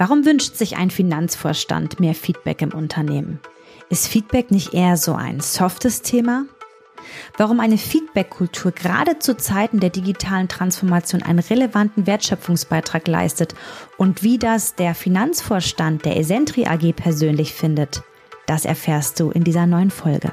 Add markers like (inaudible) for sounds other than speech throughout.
Warum wünscht sich ein Finanzvorstand mehr Feedback im Unternehmen? Ist Feedback nicht eher so ein softes Thema? Warum eine Feedback-Kultur gerade zu Zeiten der digitalen Transformation einen relevanten Wertschöpfungsbeitrag leistet und wie das der Finanzvorstand der Esentri AG persönlich findet, das erfährst du in dieser neuen Folge.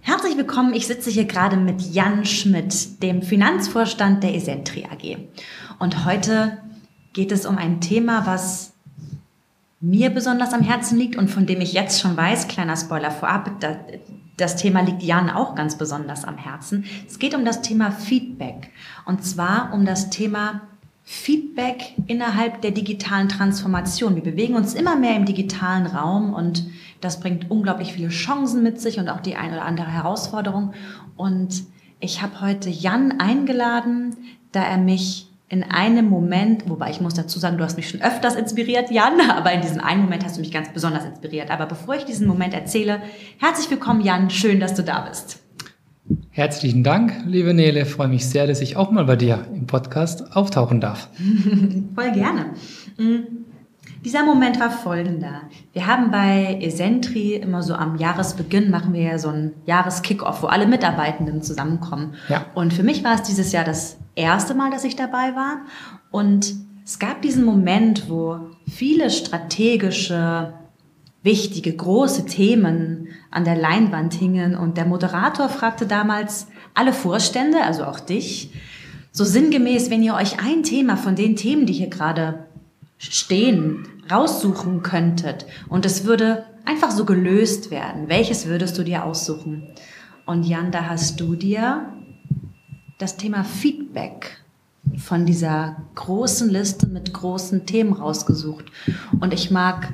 Herzlich willkommen. Ich sitze hier gerade mit Jan Schmidt, dem Finanzvorstand der Esentri AG. Und heute geht es um ein Thema, was mir besonders am Herzen liegt und von dem ich jetzt schon weiß, kleiner Spoiler vorab, das Thema liegt Jan auch ganz besonders am Herzen. Es geht um das Thema Feedback. Und zwar um das Thema Feedback innerhalb der digitalen Transformation. Wir bewegen uns immer mehr im digitalen Raum und das bringt unglaublich viele Chancen mit sich und auch die eine oder andere Herausforderung. Und ich habe heute Jan eingeladen, da er mich in einem Moment, wobei ich muss dazu sagen, du hast mich schon öfters inspiriert, Jan, (laughs) aber in diesem einen Moment hast du mich ganz besonders inspiriert. Aber bevor ich diesen Moment erzähle, herzlich willkommen, Jan, schön, dass du da bist. Herzlichen Dank, liebe Nele. Ich freue mich sehr, dass ich auch mal bei dir im Podcast auftauchen darf. (laughs) Voll gerne. Mm. Dieser Moment war folgender. Wir haben bei Esentri immer so am Jahresbeginn machen wir ja so einen Jahreskickoff, wo alle Mitarbeitenden zusammenkommen. Ja. Und für mich war es dieses Jahr das erste Mal, dass ich dabei war. Und es gab diesen Moment, wo viele strategische wichtige, große Themen an der Leinwand hingen. Und der Moderator fragte damals alle Vorstände, also auch dich, so sinngemäß, wenn ihr euch ein Thema von den Themen, die hier gerade stehen, raussuchen könntet und es würde einfach so gelöst werden, welches würdest du dir aussuchen? Und Jan, da hast du dir das Thema Feedback von dieser großen Liste mit großen Themen rausgesucht. Und ich mag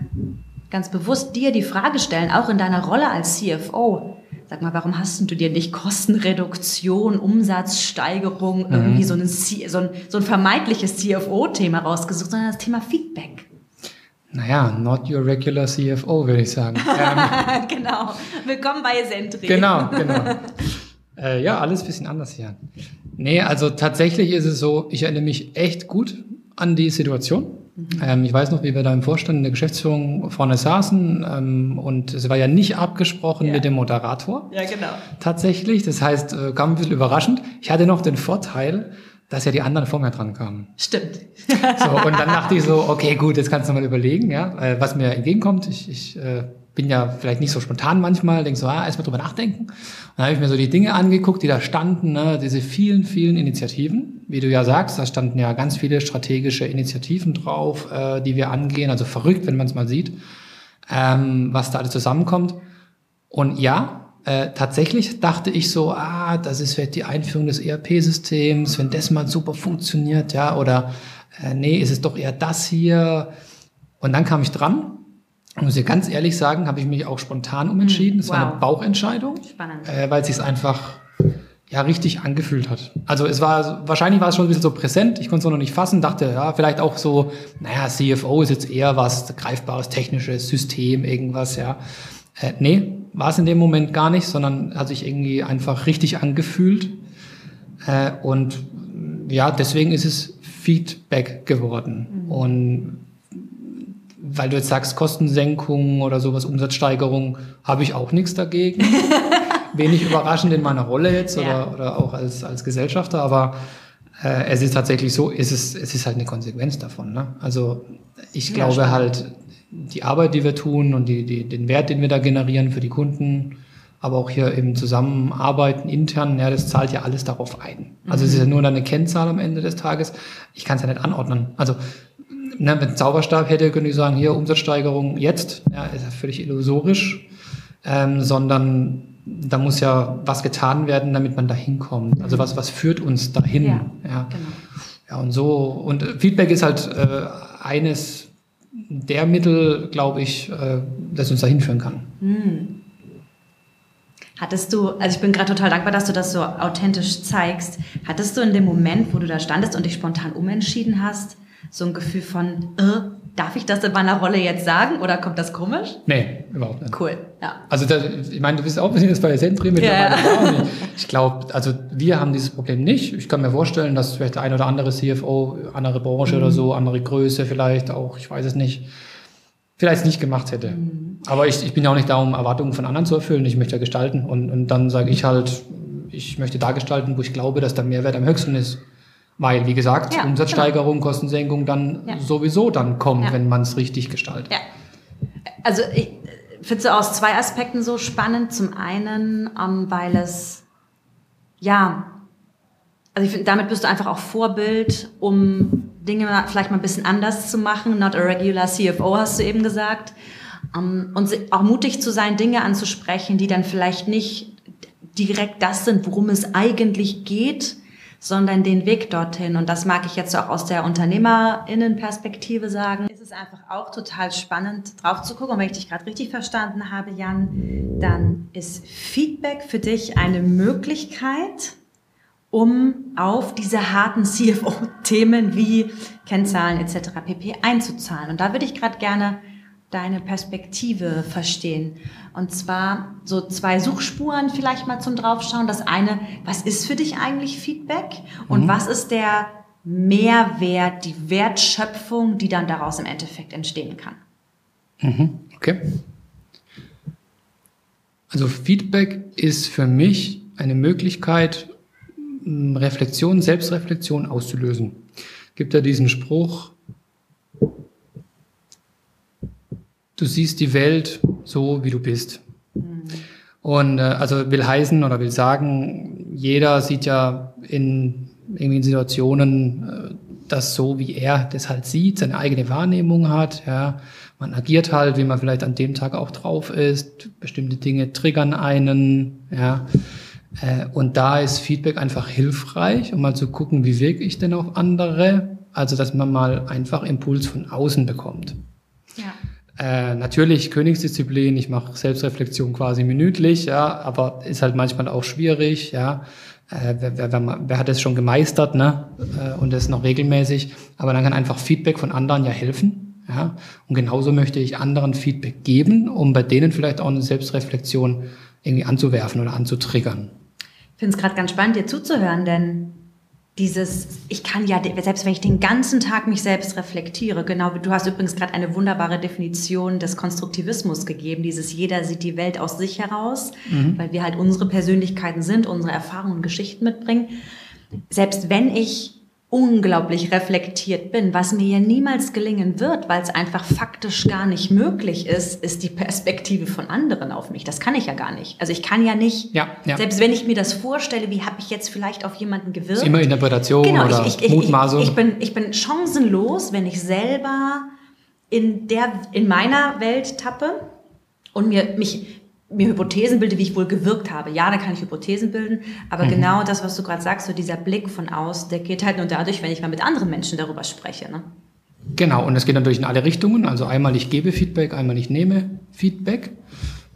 ganz bewusst dir die Frage stellen, auch in deiner Rolle als CFO. Sag mal, warum hast du dir nicht Kostenreduktion, Umsatzsteigerung, mhm. irgendwie so ein, so ein, so ein vermeintliches CFO-Thema rausgesucht, sondern das Thema Feedback? Naja, not your regular CFO, würde ich sagen. Ähm, (laughs) genau. Willkommen bei Sentry. Genau, (laughs) genau. Äh, ja, alles ein bisschen anders hier. Nee, also tatsächlich ist es so, ich erinnere mich echt gut an die Situation. Mhm. Ähm, ich weiß noch, wie wir da im Vorstand in der Geschäftsführung vorne saßen ähm, und es war ja nicht abgesprochen ja. mit dem Moderator. Ja, genau. Tatsächlich, das heißt, äh, kam ein bisschen überraschend. Ich hatte noch den Vorteil, dass ja die anderen vor mir dran kamen. Stimmt. so, und dann dachte ich so, okay, gut, jetzt kannst du mal überlegen, ja, äh, was mir entgegenkommt. Ich, ich äh, bin ja vielleicht nicht so spontan manchmal, denk so, ah, erstmal drüber nachdenken. Und dann habe ich mir so die Dinge angeguckt, die da standen, ne, diese vielen, vielen Initiativen. Wie du ja sagst, da standen ja ganz viele strategische Initiativen drauf, äh, die wir angehen. Also verrückt, wenn man es mal sieht, ähm, was da alles zusammenkommt. Und ja, äh, tatsächlich dachte ich so, ah, das ist vielleicht die Einführung des ERP-Systems, wenn das mal super funktioniert, ja, oder äh, nee, ist es doch eher das hier. Und dann kam ich dran muss ich ganz ehrlich sagen, habe ich mich auch spontan umentschieden. Es wow. war eine Bauchentscheidung. Äh, weil es sich einfach ja richtig angefühlt hat. Also es war wahrscheinlich war es schon ein bisschen so präsent. Ich konnte es noch nicht fassen. Dachte ja vielleicht auch so, naja CFO ist jetzt eher was greifbares technisches System irgendwas ja. Äh, nee, war es in dem Moment gar nicht, sondern hat sich irgendwie einfach richtig angefühlt. Äh, und ja, deswegen ist es Feedback geworden. Mhm. Und weil du jetzt sagst, Kostensenkung oder sowas, Umsatzsteigerung, habe ich auch nichts dagegen. (laughs) wenig überraschend in meiner Rolle jetzt oder, ja. oder auch als, als Gesellschafter, aber äh, es ist tatsächlich so, es ist, es ist halt eine Konsequenz davon. Ne? Also ich ja, glaube spannend. halt, die Arbeit, die wir tun und die, die, den Wert, den wir da generieren für die Kunden, aber auch hier im Zusammenarbeiten intern, ja, das zahlt ja alles darauf ein. Also mhm. es ist ja nur eine Kennzahl am Ende des Tages. Ich kann es ja nicht anordnen. Also ne, wenn Zauberstab hätte, könnte ich sagen, hier Umsatzsteigerung jetzt, ja, ist ja völlig illusorisch, ähm, sondern da muss ja was getan werden, damit man da hinkommt. Also was, was führt uns dahin? Ja, ja. Genau. ja und so, und Feedback ist halt äh, eines der Mittel, glaube ich, äh, das uns dahin führen kann. Hm. Hattest du, also ich bin gerade total dankbar, dass du das so authentisch zeigst. Hattest du in dem Moment, wo du da standest und dich spontan umentschieden hast, so ein Gefühl von, äh, darf ich das in meiner Rolle jetzt sagen oder kommt das komisch? Nee, überhaupt nicht. Cool, ja. Also da, ich meine, du bist auch ein bisschen jetzt bei der Sentry mittlerweile. (laughs) Ich glaube, also wir haben dieses Problem nicht. Ich kann mir vorstellen, dass vielleicht der ein oder andere CFO, andere Branche mhm. oder so, andere Größe vielleicht auch, ich weiß es nicht, vielleicht nicht gemacht hätte. Mhm. Aber ich, ich bin ja auch nicht da, um Erwartungen von anderen zu erfüllen. Ich möchte ja gestalten. Und, und dann sage ich halt, ich möchte da gestalten, wo ich glaube, dass der Mehrwert am höchsten ist. Weil, wie gesagt, ja, Umsatzsteigerung, genau. Kostensenkung dann ja. sowieso dann kommt, ja. wenn man es richtig gestaltet. Ja. Also ich finde es aus zwei Aspekten so spannend. Zum einen, um, ähm, weil es, ja, also ich finde, damit bist du einfach auch Vorbild, um Dinge vielleicht mal ein bisschen anders zu machen. Not a regular CFO, hast du eben gesagt. Um, ähm, und auch mutig zu sein, Dinge anzusprechen, die dann vielleicht nicht direkt das sind, worum es eigentlich geht, sondern den Weg dorthin. Und das mag ich jetzt auch aus der Unternehmerinnenperspektive sagen. Es ist einfach auch total spannend drauf zu gucken. Und wenn ich dich gerade richtig verstanden habe, Jan, dann ist Feedback für dich eine Möglichkeit, um auf diese harten CFO-Themen wie Kennzahlen etc. pp. einzuzahlen. Und da würde ich gerade gerne deine Perspektive verstehen. Und zwar so zwei Suchspuren vielleicht mal zum Draufschauen. Das eine, was ist für dich eigentlich Feedback? Und mhm. was ist der Mehrwert, die Wertschöpfung, die dann daraus im Endeffekt entstehen kann? Mhm. Okay. Also Feedback ist für mich eine Möglichkeit, Reflexion, Selbstreflexion auszulösen. Gibt ja diesen Spruch, du siehst die Welt so, wie du bist. Mhm. Und äh, also will heißen oder will sagen, jeder sieht ja in irgendwie in Situationen äh, das so, wie er das halt sieht, seine eigene Wahrnehmung hat. Ja, man agiert halt, wie man vielleicht an dem Tag auch drauf ist. Bestimmte Dinge triggern einen. Ja, äh, und da ist Feedback einfach hilfreich, um mal zu gucken, wie wirke ich denn auf andere. Also, dass man mal einfach Impuls von außen bekommt. Ja. Äh, natürlich Königsdisziplin, ich mache Selbstreflexion quasi minütlich, ja, aber ist halt manchmal auch schwierig, ja. Äh, wer, wer, wer, wer, hat es schon gemeistert, ne? Äh, und das noch regelmäßig. Aber dann kann einfach Feedback von anderen ja helfen. Ja? Und genauso möchte ich anderen Feedback geben, um bei denen vielleicht auch eine Selbstreflexion irgendwie anzuwerfen oder anzutriggern. Ich finde es gerade ganz spannend, dir zuzuhören, denn dieses, ich kann ja, selbst wenn ich den ganzen Tag mich selbst reflektiere, genau, du hast übrigens gerade eine wunderbare Definition des Konstruktivismus gegeben, dieses jeder sieht die Welt aus sich heraus, mhm. weil wir halt unsere Persönlichkeiten sind, unsere Erfahrungen und Geschichten mitbringen. Selbst wenn ich unglaublich reflektiert bin. Was mir ja niemals gelingen wird, weil es einfach faktisch gar nicht möglich ist, ist die Perspektive von anderen auf mich. Das kann ich ja gar nicht. Also ich kann ja nicht, ja, ja. selbst wenn ich mir das vorstelle, wie habe ich jetzt vielleicht auf jemanden gewirkt. Ist immer Interpretation genau, oder ich, ich, Mutmaßung. Ich, ich, bin, ich bin chancenlos, wenn ich selber in, der, in meiner Welt tappe und mir, mich mir Hypothesen bilde, wie ich wohl gewirkt habe. Ja, da kann ich Hypothesen bilden, aber mhm. genau das, was du gerade sagst, so dieser Blick von aus, der geht halt nur dadurch, wenn ich mal mit anderen Menschen darüber spreche. Ne? Genau, und es geht natürlich in alle Richtungen. Also einmal ich gebe Feedback, einmal ich nehme Feedback.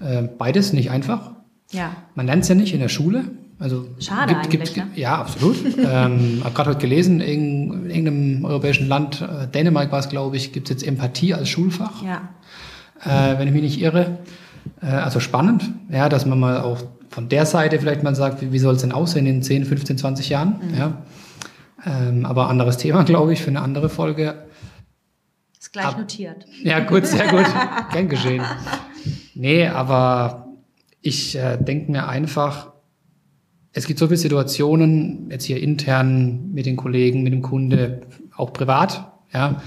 Äh, beides nicht einfach. Ja. Man lernt es ja nicht in der Schule. Also Schade gibt, eigentlich, gibt, ne? Ja, absolut. (laughs) ähm, habe gerade heute gelesen, in, in irgendeinem europäischen Land, äh, Dänemark war es, glaube ich, gibt es jetzt Empathie als Schulfach. Ja. Äh, wenn ich mich nicht irre. Äh, also spannend, ja, dass man mal auch von der Seite vielleicht mal sagt, wie, wie soll es denn aussehen in 10, 15, 20 Jahren? Mhm. Ja. Ähm, aber anderes Thema, (laughs) glaube ich, für eine andere Folge. Ist gleich Ab, notiert. Ja, gut, sehr gut. (laughs) Gern geschehen. Nee, aber ich äh, denke mir einfach, es gibt so viele Situationen, jetzt hier intern mit den Kollegen, mit dem Kunde, auch privat, ja,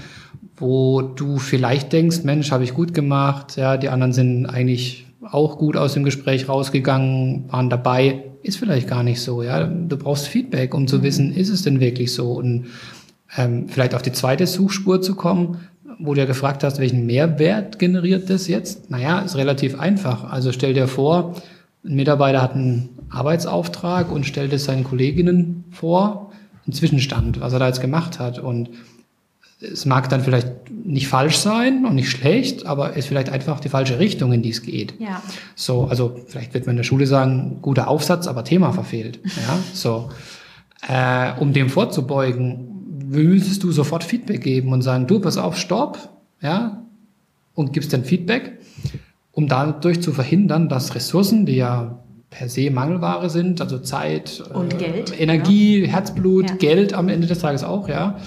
wo du vielleicht denkst, Mensch, habe ich gut gemacht, ja, die anderen sind eigentlich auch gut aus dem Gespräch rausgegangen, waren dabei, ist vielleicht gar nicht so, ja. Du brauchst Feedback, um zu mhm. wissen, ist es denn wirklich so? Und ähm, vielleicht auf die zweite Suchspur zu kommen, wo du ja gefragt hast, welchen Mehrwert generiert das jetzt? Naja, ist relativ einfach. Also stell dir vor, ein Mitarbeiter hat einen Arbeitsauftrag und stellt es seinen Kolleginnen vor, einen Zwischenstand, was er da jetzt gemacht hat. Und es mag dann vielleicht nicht falsch sein und nicht schlecht, aber es ist vielleicht einfach die falsche Richtung, in die es geht. Ja. So, also vielleicht wird man in der Schule sagen, guter Aufsatz, aber Thema verfehlt. (laughs) Ja, so. Äh, um dem vorzubeugen, müsstest du sofort Feedback geben und sagen, du, pass auf, stopp, ja, und gibst dann Feedback, um dadurch zu verhindern, dass Ressourcen, die ja per se Mangelware sind, also Zeit, und äh, Geld, Energie, ja. Herzblut, ja. Geld am Ende des Tages auch, ja,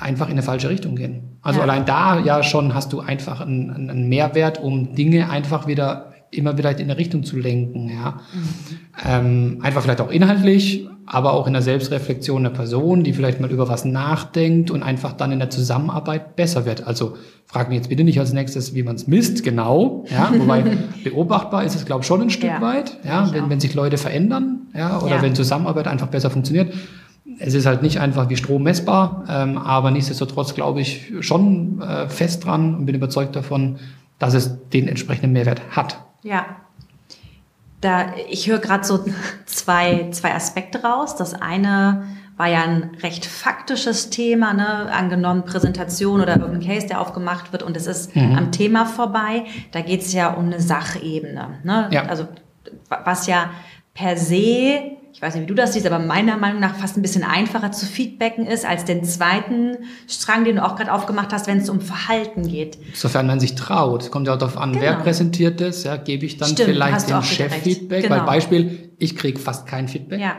einfach in eine falsche Richtung gehen. Also ja. allein da ja schon hast du einfach einen, einen Mehrwert, um Dinge einfach wieder immer wieder in eine Richtung zu lenken, ja. Mhm. Ähm, einfach vielleicht auch inhaltlich, aber auch in der Selbstreflexion der Person, die vielleicht mal über was nachdenkt und einfach dann in der Zusammenarbeit besser wird. Also frag mich jetzt bitte nicht als nächstes, wie man es misst, genau. Ja, (laughs) wobei beobachtbar ist es, glaube ich, schon ein Stück ja, weit, ja, wenn, wenn sich Leute verändern, ja, oder ja. wenn Zusammenarbeit einfach besser funktioniert. Es ist halt nicht einfach wie Strom messbar, ähm, aber nichtsdestotrotz glaube ich schon äh, fest dran und bin überzeugt davon, dass es den entsprechenden Mehrwert hat. Ja, da, ich höre gerade so (laughs) zwei, zwei Aspekte raus. Das eine war ja ein recht faktisches Thema, ne? angenommen Präsentation oder irgendein Case, der aufgemacht wird und es ist mhm. am Thema vorbei. Da geht es ja um eine Sachebene. Ne? Ja. Also was ja per se ich weiß nicht, wie du das siehst, aber meiner Meinung nach fast ein bisschen einfacher zu feedbacken ist als den zweiten Strang, den du auch gerade aufgemacht hast, wenn es um Verhalten geht. Sofern man sich traut, kommt ja auch darauf an, genau. wer präsentiert das, ja, gebe ich dann Stimmt, vielleicht dem Chef Feedback, genau. weil Beispiel, ich kriege fast kein Feedback. Ja.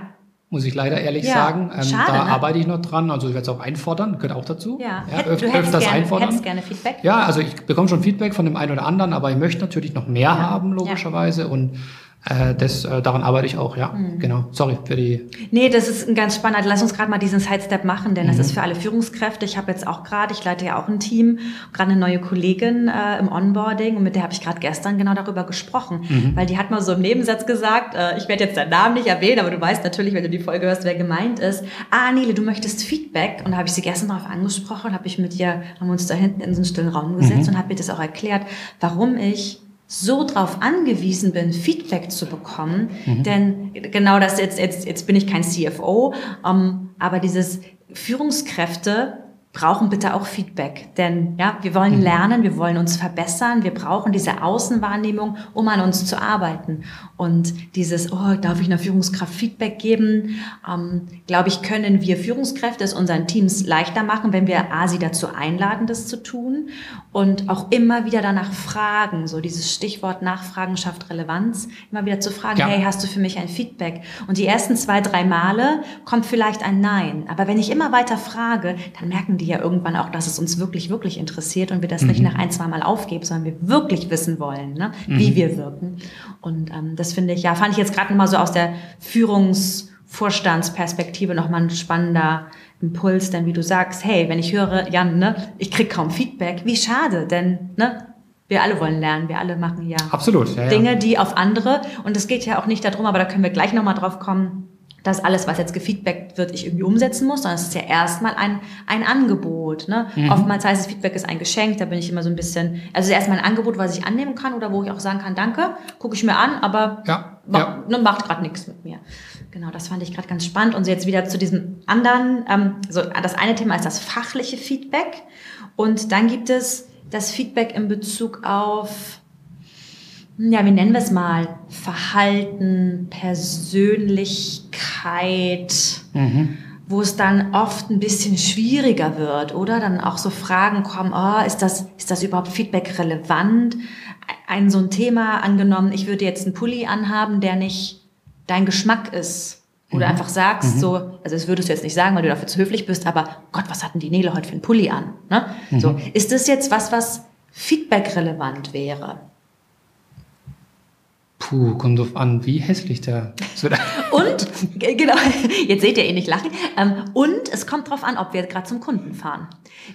Muss ich leider ehrlich ja, sagen. Ähm, schade, da ne? arbeite ich noch dran. Also ich werde es auch einfordern, gehört auch dazu. Ja, ja Hätt, öf du öfters gerne, einfordern. Gerne Feedback? Ja, also ich bekomme schon Feedback von dem einen oder anderen, aber ich möchte natürlich noch mehr ja. haben, logischerweise. Und das, äh, daran arbeite ich auch, ja. Mhm. Genau. Sorry für die. Nee, das ist ein ganz spannender. Lass uns gerade mal diesen Sidestep machen, denn mhm. das ist für alle Führungskräfte. Ich habe jetzt auch gerade, ich leite ja auch ein Team, gerade eine neue Kollegin äh, im Onboarding und mit der habe ich gerade gestern genau darüber gesprochen, mhm. weil die hat mal so im Nebensatz gesagt, äh, ich werde jetzt deinen Namen nicht erwähnen, aber du weißt natürlich, wenn du die Folge hörst, wer gemeint ist. Ah, Nele, du möchtest Feedback und da habe ich sie gestern darauf angesprochen, habe ich mit ihr, haben wir uns da hinten in so einen stillen Raum gesetzt mhm. und habe ihr das auch erklärt, warum ich so darauf angewiesen bin, Feedback zu bekommen, mhm. denn genau das jetzt, jetzt, jetzt bin ich kein CFO, ähm, aber dieses Führungskräfte brauchen bitte auch Feedback. Denn ja, wir wollen mhm. lernen, wir wollen uns verbessern, wir brauchen diese Außenwahrnehmung, um an uns zu arbeiten. Und dieses, oh, darf ich einer Führungskraft Feedback geben, ähm, glaube ich, können wir Führungskräfte es unseren Teams leichter machen, wenn wir A, sie dazu einladen, das zu tun und auch immer wieder danach fragen. So dieses Stichwort Nachfragen schafft Relevanz. Immer wieder zu fragen, ja. hey, hast du für mich ein Feedback? Und die ersten zwei, drei Male kommt vielleicht ein Nein. Aber wenn ich immer weiter frage, dann merken die ja irgendwann auch, dass es uns wirklich, wirklich interessiert und wir das mhm. nicht nach ein, zwei Mal aufgeben, sondern wir wirklich wissen wollen, ne, wie mhm. wir wirken. Und ähm, das finde ich, ja, fand ich jetzt gerade mal so aus der Führungsvorstandsperspektive nochmal ein spannender Impuls, denn wie du sagst, hey, wenn ich höre, Jan, ne, ich krieg kaum Feedback, wie schade, denn ne, wir alle wollen lernen, wir alle machen ja, Absolut, ja Dinge, die auf andere, und es geht ja auch nicht darum, aber da können wir gleich nochmal drauf kommen, dass alles, was jetzt gefeedbackt wird, ich irgendwie umsetzen muss, sondern es ist ja erstmal ein, ein Angebot. Ne? Mhm. Oftmals heißt es, Feedback ist ein Geschenk, da bin ich immer so ein bisschen, also erstmal ein Angebot, was ich annehmen kann oder wo ich auch sagen kann, danke, gucke ich mir an, aber ja, ma, ja. Ne, macht gerade nichts mit mir. Genau, das fand ich gerade ganz spannend. Und jetzt wieder zu diesem anderen, ähm, so das eine Thema ist das fachliche Feedback und dann gibt es das Feedback in Bezug auf ja, wie nennen wir es mal? Verhalten, Persönlichkeit, mhm. wo es dann oft ein bisschen schwieriger wird, oder? Dann auch so Fragen kommen, oh, ist das, ist das überhaupt Feedback relevant? Ein so ein Thema angenommen, ich würde jetzt einen Pulli anhaben, der nicht dein Geschmack ist. Oder mhm. einfach sagst mhm. so, also das würdest du jetzt nicht sagen, weil du dafür zu höflich bist, aber Gott, was hatten die Nele heute für einen Pulli an? Ne? So, mhm. ist das jetzt was, was Feedback relevant wäre? Puh, kommt drauf an, wie hässlich der. (laughs) Und, genau, jetzt seht ihr ihn nicht lachen. Ähm, und es kommt drauf an, ob wir gerade zum Kunden fahren.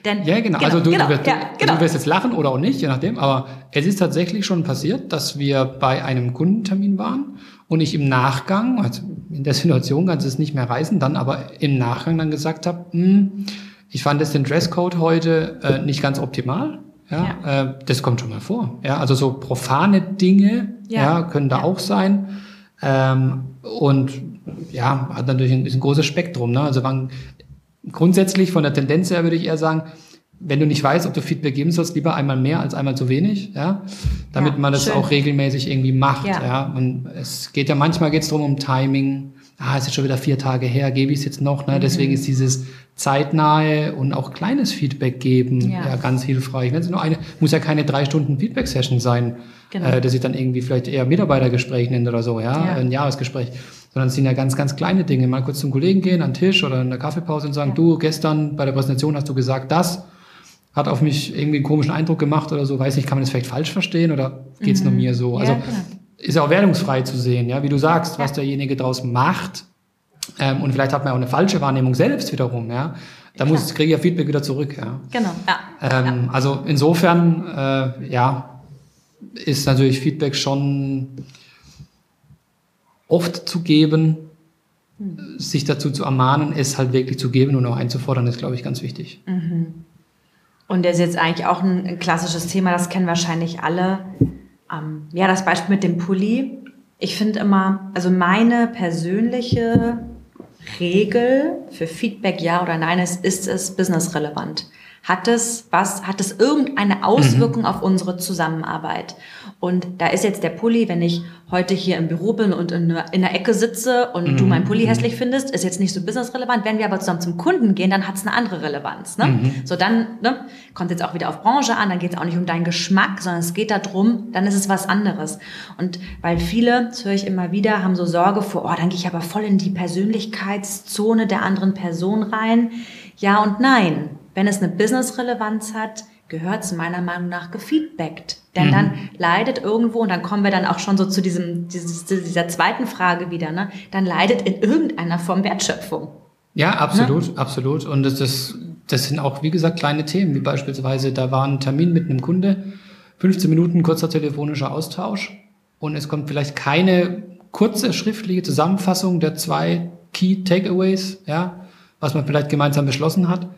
Denn, ja, genau. genau also du, genau, du, wirst, ja, genau. du wirst jetzt lachen oder auch nicht, je nachdem. Aber es ist tatsächlich schon passiert, dass wir bei einem Kundentermin waren und ich im Nachgang, also in der Situation kannst du es nicht mehr reisen, dann aber im Nachgang dann gesagt habe, hm, ich fand jetzt den Dresscode heute äh, nicht ganz optimal. Ja, ja. Äh, das kommt schon mal vor. Ja, also so profane Dinge ja, ja können da ja. auch sein. Ähm, und ja, hat natürlich ein, ist ein großes Spektrum. Ne? Also man, grundsätzlich von der Tendenz her würde ich eher sagen, wenn du nicht weißt, ob du Feedback geben sollst, lieber einmal mehr als einmal zu wenig, ja, damit man das schön. auch regelmäßig irgendwie macht, ja. Und es geht ja manchmal geht's drum um Timing, ah, es ist schon wieder vier Tage her, gebe ich es jetzt noch. Ne? Mhm. Deswegen ist dieses zeitnahe und auch kleines Feedback geben ja, ja ganz hilfreich. Wenn es nur eine, muss ja keine drei Stunden Feedback-Session sein, genau. äh, dass ich dann irgendwie vielleicht eher Mitarbeitergespräch nenne oder so, ja, ja. ein Jahresgespräch. Sondern es sind ja ganz, ganz kleine Dinge. Mal kurz zum Kollegen gehen, an den Tisch oder in der Kaffeepause und sagen, ja. du, gestern bei der Präsentation hast du gesagt das, hat auf mich irgendwie einen komischen Eindruck gemacht oder so, weiß nicht, kann man das vielleicht falsch verstehen oder geht's mhm. nur mir so? Also, genau ist ja auch wertungsfrei zu sehen, ja, wie du sagst, was derjenige daraus macht. Ähm, und vielleicht hat man auch eine falsche Wahrnehmung selbst wiederum, ja. Da muss kriege ich ja Feedback wieder zurück, ja. Genau. Ja. Ähm, ja. Also insofern, äh, ja, ist natürlich Feedback schon oft zu geben, hm. sich dazu zu ermahnen, es halt wirklich zu geben und auch einzufordern, ist, glaube ich, ganz wichtig. Mhm. Und das ist jetzt eigentlich auch ein klassisches Thema, das kennen wahrscheinlich alle ähm, ja, das Beispiel mit dem Pulli. Ich finde immer, also meine persönliche Regel für Feedback ja oder nein ist, ist es businessrelevant? Hat es was, hat es irgendeine Auswirkung mhm. auf unsere Zusammenarbeit? Und da ist jetzt der Pulli, wenn ich heute hier im Büro bin und in, in der Ecke sitze und mhm. du meinen Pulli hässlich findest, ist jetzt nicht so businessrelevant. Wenn wir aber zusammen zum Kunden gehen, dann hat es eine andere Relevanz. Ne? Mhm. So dann ne, kommt jetzt auch wieder auf Branche an, dann geht es auch nicht um deinen Geschmack, sondern es geht darum, dann ist es was anderes. Und weil viele, das höre ich immer wieder, haben so Sorge vor, oh, dann gehe ich aber voll in die Persönlichkeitszone der anderen Person rein. Ja und nein. Wenn es eine Business-Relevanz hat, gehört es meiner Meinung nach gefeedbackt. Denn mhm. dann leidet irgendwo, und dann kommen wir dann auch schon so zu diesem, dieses, dieser zweiten Frage wieder, ne? dann leidet in irgendeiner Form Wertschöpfung. Ja, absolut, ne? absolut. Und das, das, das sind auch, wie gesagt, kleine Themen, wie beispielsweise, da war ein Termin mit einem Kunde, 15 Minuten kurzer telefonischer Austausch und es kommt vielleicht keine kurze schriftliche Zusammenfassung der zwei Key Takeaways, ja, was man vielleicht gemeinsam beschlossen hat,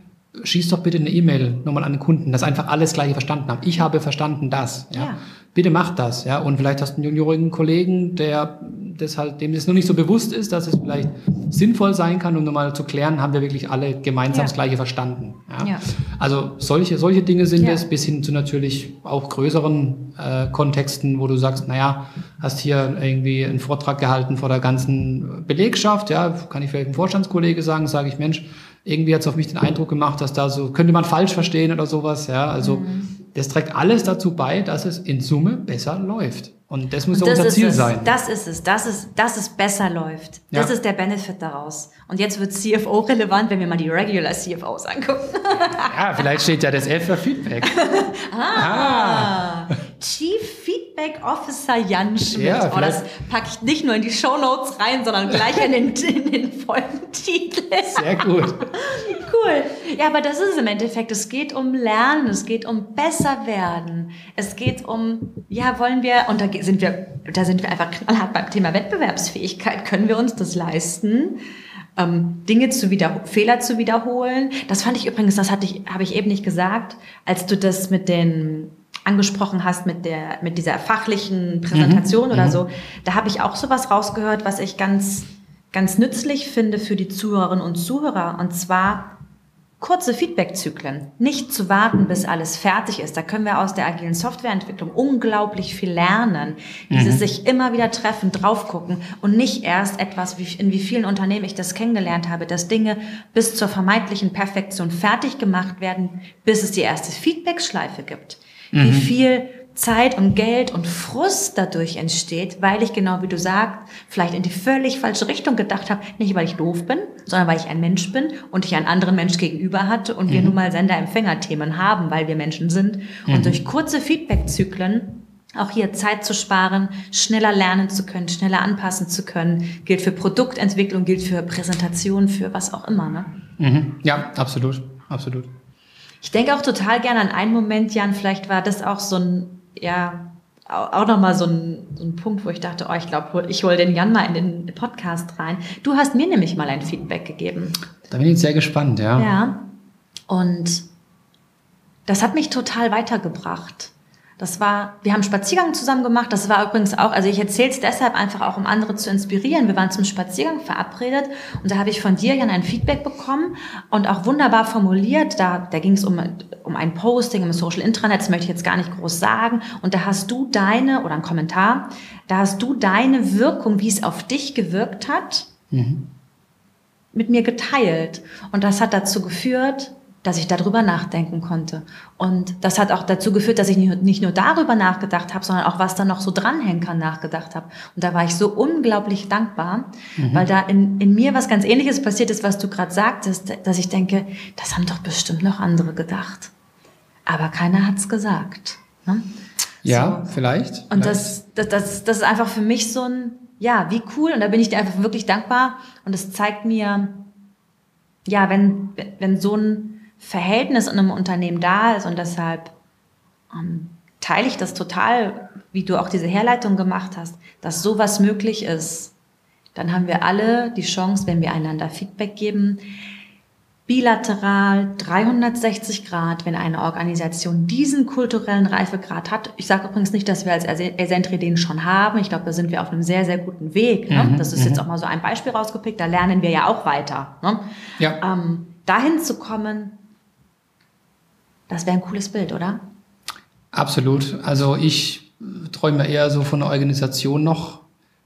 schieß doch bitte eine E-Mail nochmal an den Kunden, dass einfach alles gleich verstanden haben. Ich habe verstanden das. Ja. ja. Bitte mach das. Ja. Und vielleicht hast du einen juniorigen Kollegen, der das halt, dem das noch nicht so bewusst ist, dass es vielleicht sinnvoll sein kann, um nochmal zu klären, haben wir wirklich alle gemeinsam ja. das Gleiche verstanden. Ja. ja. Also solche, solche Dinge sind es, bis hin zu natürlich auch größeren äh, Kontexten, wo du sagst, naja, hast hier irgendwie einen Vortrag gehalten vor der ganzen Belegschaft, ja, kann ich vielleicht einem Vorstandskollege sagen, sage ich, Mensch, irgendwie hat es auf mich den Eindruck gemacht, dass da so, könnte man falsch verstehen oder sowas, ja. Also mhm. das trägt alles dazu bei, dass es in Summe besser läuft. Und das muss das unser Ziel es. sein. Das ist es, das ist, dass es besser läuft. Das ja. ist der Benefit daraus. Und jetzt wird CFO relevant, wenn wir mal die Regular CFOs angucken. ja, vielleicht steht ja das F für Feedback. (laughs) ah, ah. Chief Feedback Officer Jan Schmidt. Ja, oh, das packe ich nicht nur in die Show Notes rein, sondern gleich in den, in den Folgentitel. Sehr gut. cool. Ja, aber das ist es im Endeffekt. Es geht um Lernen, es geht um besser werden. Es geht um, ja, wollen wir, und da sind wir, da sind wir einfach knallhart beim Thema Wettbewerbsfähigkeit. Können wir uns das leisten? Ähm, Dinge zu wieder, Fehler zu wiederholen. Das fand ich übrigens, das hatte ich, habe ich eben nicht gesagt, als du das mit den angesprochen hast mit der mit dieser fachlichen Präsentation mhm. oder mhm. so, da habe ich auch sowas rausgehört, was ich ganz ganz nützlich finde für die Zuhörerinnen und Zuhörer und zwar Kurze Feedbackzyklen, nicht zu warten, bis alles fertig ist. Da können wir aus der agilen Softwareentwicklung unglaublich viel lernen. Dieses mhm. sich immer wieder treffen, drauf gucken und nicht erst etwas, wie, in wie vielen Unternehmen ich das kennengelernt habe, dass Dinge bis zur vermeintlichen Perfektion fertig gemacht werden, bis es die erste Feedbackschleife gibt. Mhm. Wie viel Zeit und Geld und Frust dadurch entsteht, weil ich genau wie du sagst, vielleicht in die völlig falsche Richtung gedacht habe. Nicht, weil ich doof bin, sondern weil ich ein Mensch bin und ich einen anderen Mensch gegenüber hatte und mhm. wir nun mal Sender-Empfänger-Themen haben, weil wir Menschen sind. Mhm. Und durch kurze Feedback-Zyklen auch hier Zeit zu sparen, schneller lernen zu können, schneller anpassen zu können. Gilt für Produktentwicklung, gilt für Präsentation, für was auch immer. Ne? Mhm. Ja, absolut, absolut. Ich denke auch total gerne an einen Moment, Jan, vielleicht war das auch so ein, ja, auch nochmal so ein, so ein Punkt, wo ich dachte, oh, ich glaube, ich hole den Jan mal in den Podcast rein. Du hast mir nämlich mal ein Feedback gegeben. Da bin ich sehr gespannt, ja. Ja. Und das hat mich total weitergebracht. Das war, wir haben Spaziergang zusammen gemacht. Das war übrigens auch, also ich erzähle es deshalb einfach auch, um andere zu inspirieren. Wir waren zum Spaziergang verabredet und da habe ich von dir, Jan, ein Feedback bekommen und auch wunderbar formuliert. Da, da ging es um, um ein Posting im Social Intranet, das möchte ich jetzt gar nicht groß sagen. Und da hast du deine, oder ein Kommentar, da hast du deine Wirkung, wie es auf dich gewirkt hat, mhm. mit mir geteilt. Und das hat dazu geführt, dass ich darüber nachdenken konnte. Und das hat auch dazu geführt, dass ich nicht nur darüber nachgedacht habe, sondern auch was da noch so dranhängen kann, nachgedacht habe. Und da war ich so unglaublich dankbar, mhm. weil da in, in mir was ganz Ähnliches passiert ist, was du gerade sagtest, dass ich denke, das haben doch bestimmt noch andere gedacht. Aber keiner hat's gesagt. Ne? Ja, so. vielleicht. Und vielleicht. Das, das, das, das ist einfach für mich so ein, ja, wie cool. Und da bin ich dir einfach wirklich dankbar. Und es zeigt mir, ja, wenn, wenn so ein Verhältnis in einem Unternehmen da ist und deshalb ähm, teile ich das total, wie du auch diese Herleitung gemacht hast, dass sowas möglich ist. Dann haben wir alle die Chance, wenn wir einander Feedback geben, bilateral 360 Grad, wenn eine Organisation diesen kulturellen Reifegrad hat. Ich sage übrigens nicht, dass wir als Esentri den schon haben. Ich glaube, da sind wir auf einem sehr, sehr guten Weg. Ne? Mhm, das ist jetzt mhm. auch mal so ein Beispiel rausgepickt. Da lernen wir ja auch weiter. Ne? Ja. Ähm, dahin zu kommen, das wäre ein cooles Bild, oder? Absolut. Also ich träume eher so von einer Organisation noch.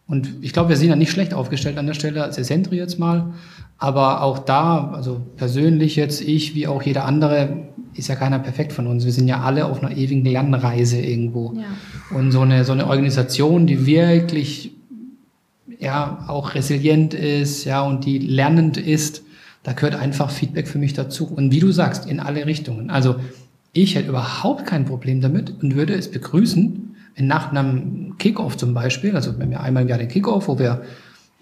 Und ich glaube, wir sind ja nicht schlecht aufgestellt an der Stelle als Essentri jetzt mal. Aber auch da, also persönlich jetzt, ich wie auch jeder andere, ist ja keiner perfekt von uns. Wir sind ja alle auf einer ewigen Lernreise irgendwo. Ja. Und so eine, so eine Organisation, die wirklich ja auch resilient ist, ja, und die lernend ist, da gehört einfach Feedback für mich dazu. Und wie du sagst, in alle Richtungen. Also ich hätte überhaupt kein Problem damit und würde es begrüßen, wenn nach einem Kickoff zum Beispiel, also wenn wir einmal im Jahr den Kickoff, wo wir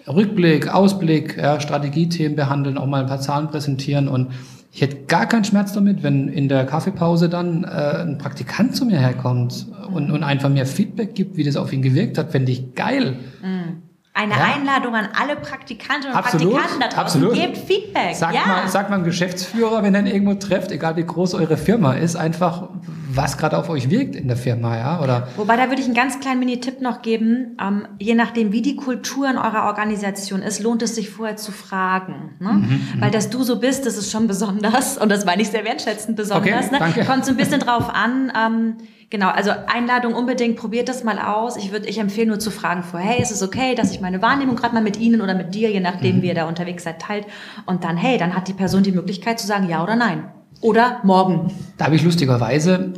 Rückblick, Ausblick, ja, Strategiethemen behandeln, auch mal ein paar Zahlen präsentieren und ich hätte gar keinen Schmerz damit, wenn in der Kaffeepause dann äh, ein Praktikant zu mir herkommt und, und einfach mir Feedback gibt, wie das auf ihn gewirkt hat, fände ich geil. Mhm eine ja. Einladung an alle Praktikantinnen und absolut, Praktikanten da draußen. Absolut. Gebt Feedback. Sagt, ja. mal, sagt mal einem Geschäftsführer, wenn er ihn irgendwo trefft, egal wie groß eure Firma ist, einfach, was gerade auf euch wirkt in der Firma, ja? Oder Wobei, da würde ich einen ganz kleinen Mini-Tipp noch geben. Ähm, je nachdem, wie die Kultur in eurer Organisation ist, lohnt es sich vorher zu fragen. Ne? Mhm, mhm. Weil, dass du so bist, das ist schon besonders. Und das meine ich sehr wertschätzend besonders. Okay, ne? Kommt so ein bisschen drauf an, ähm, Genau, also Einladung unbedingt, probiert das mal aus. Ich würde, ich empfehle nur zu fragen vorher, hey, ist es okay, dass ich meine Wahrnehmung gerade mal mit Ihnen oder mit dir, je nachdem, mhm. wie ihr da unterwegs seid, teilt. Und dann, hey, dann hat die Person die Möglichkeit zu sagen ja oder nein. Oder morgen. Da habe ich lustigerweise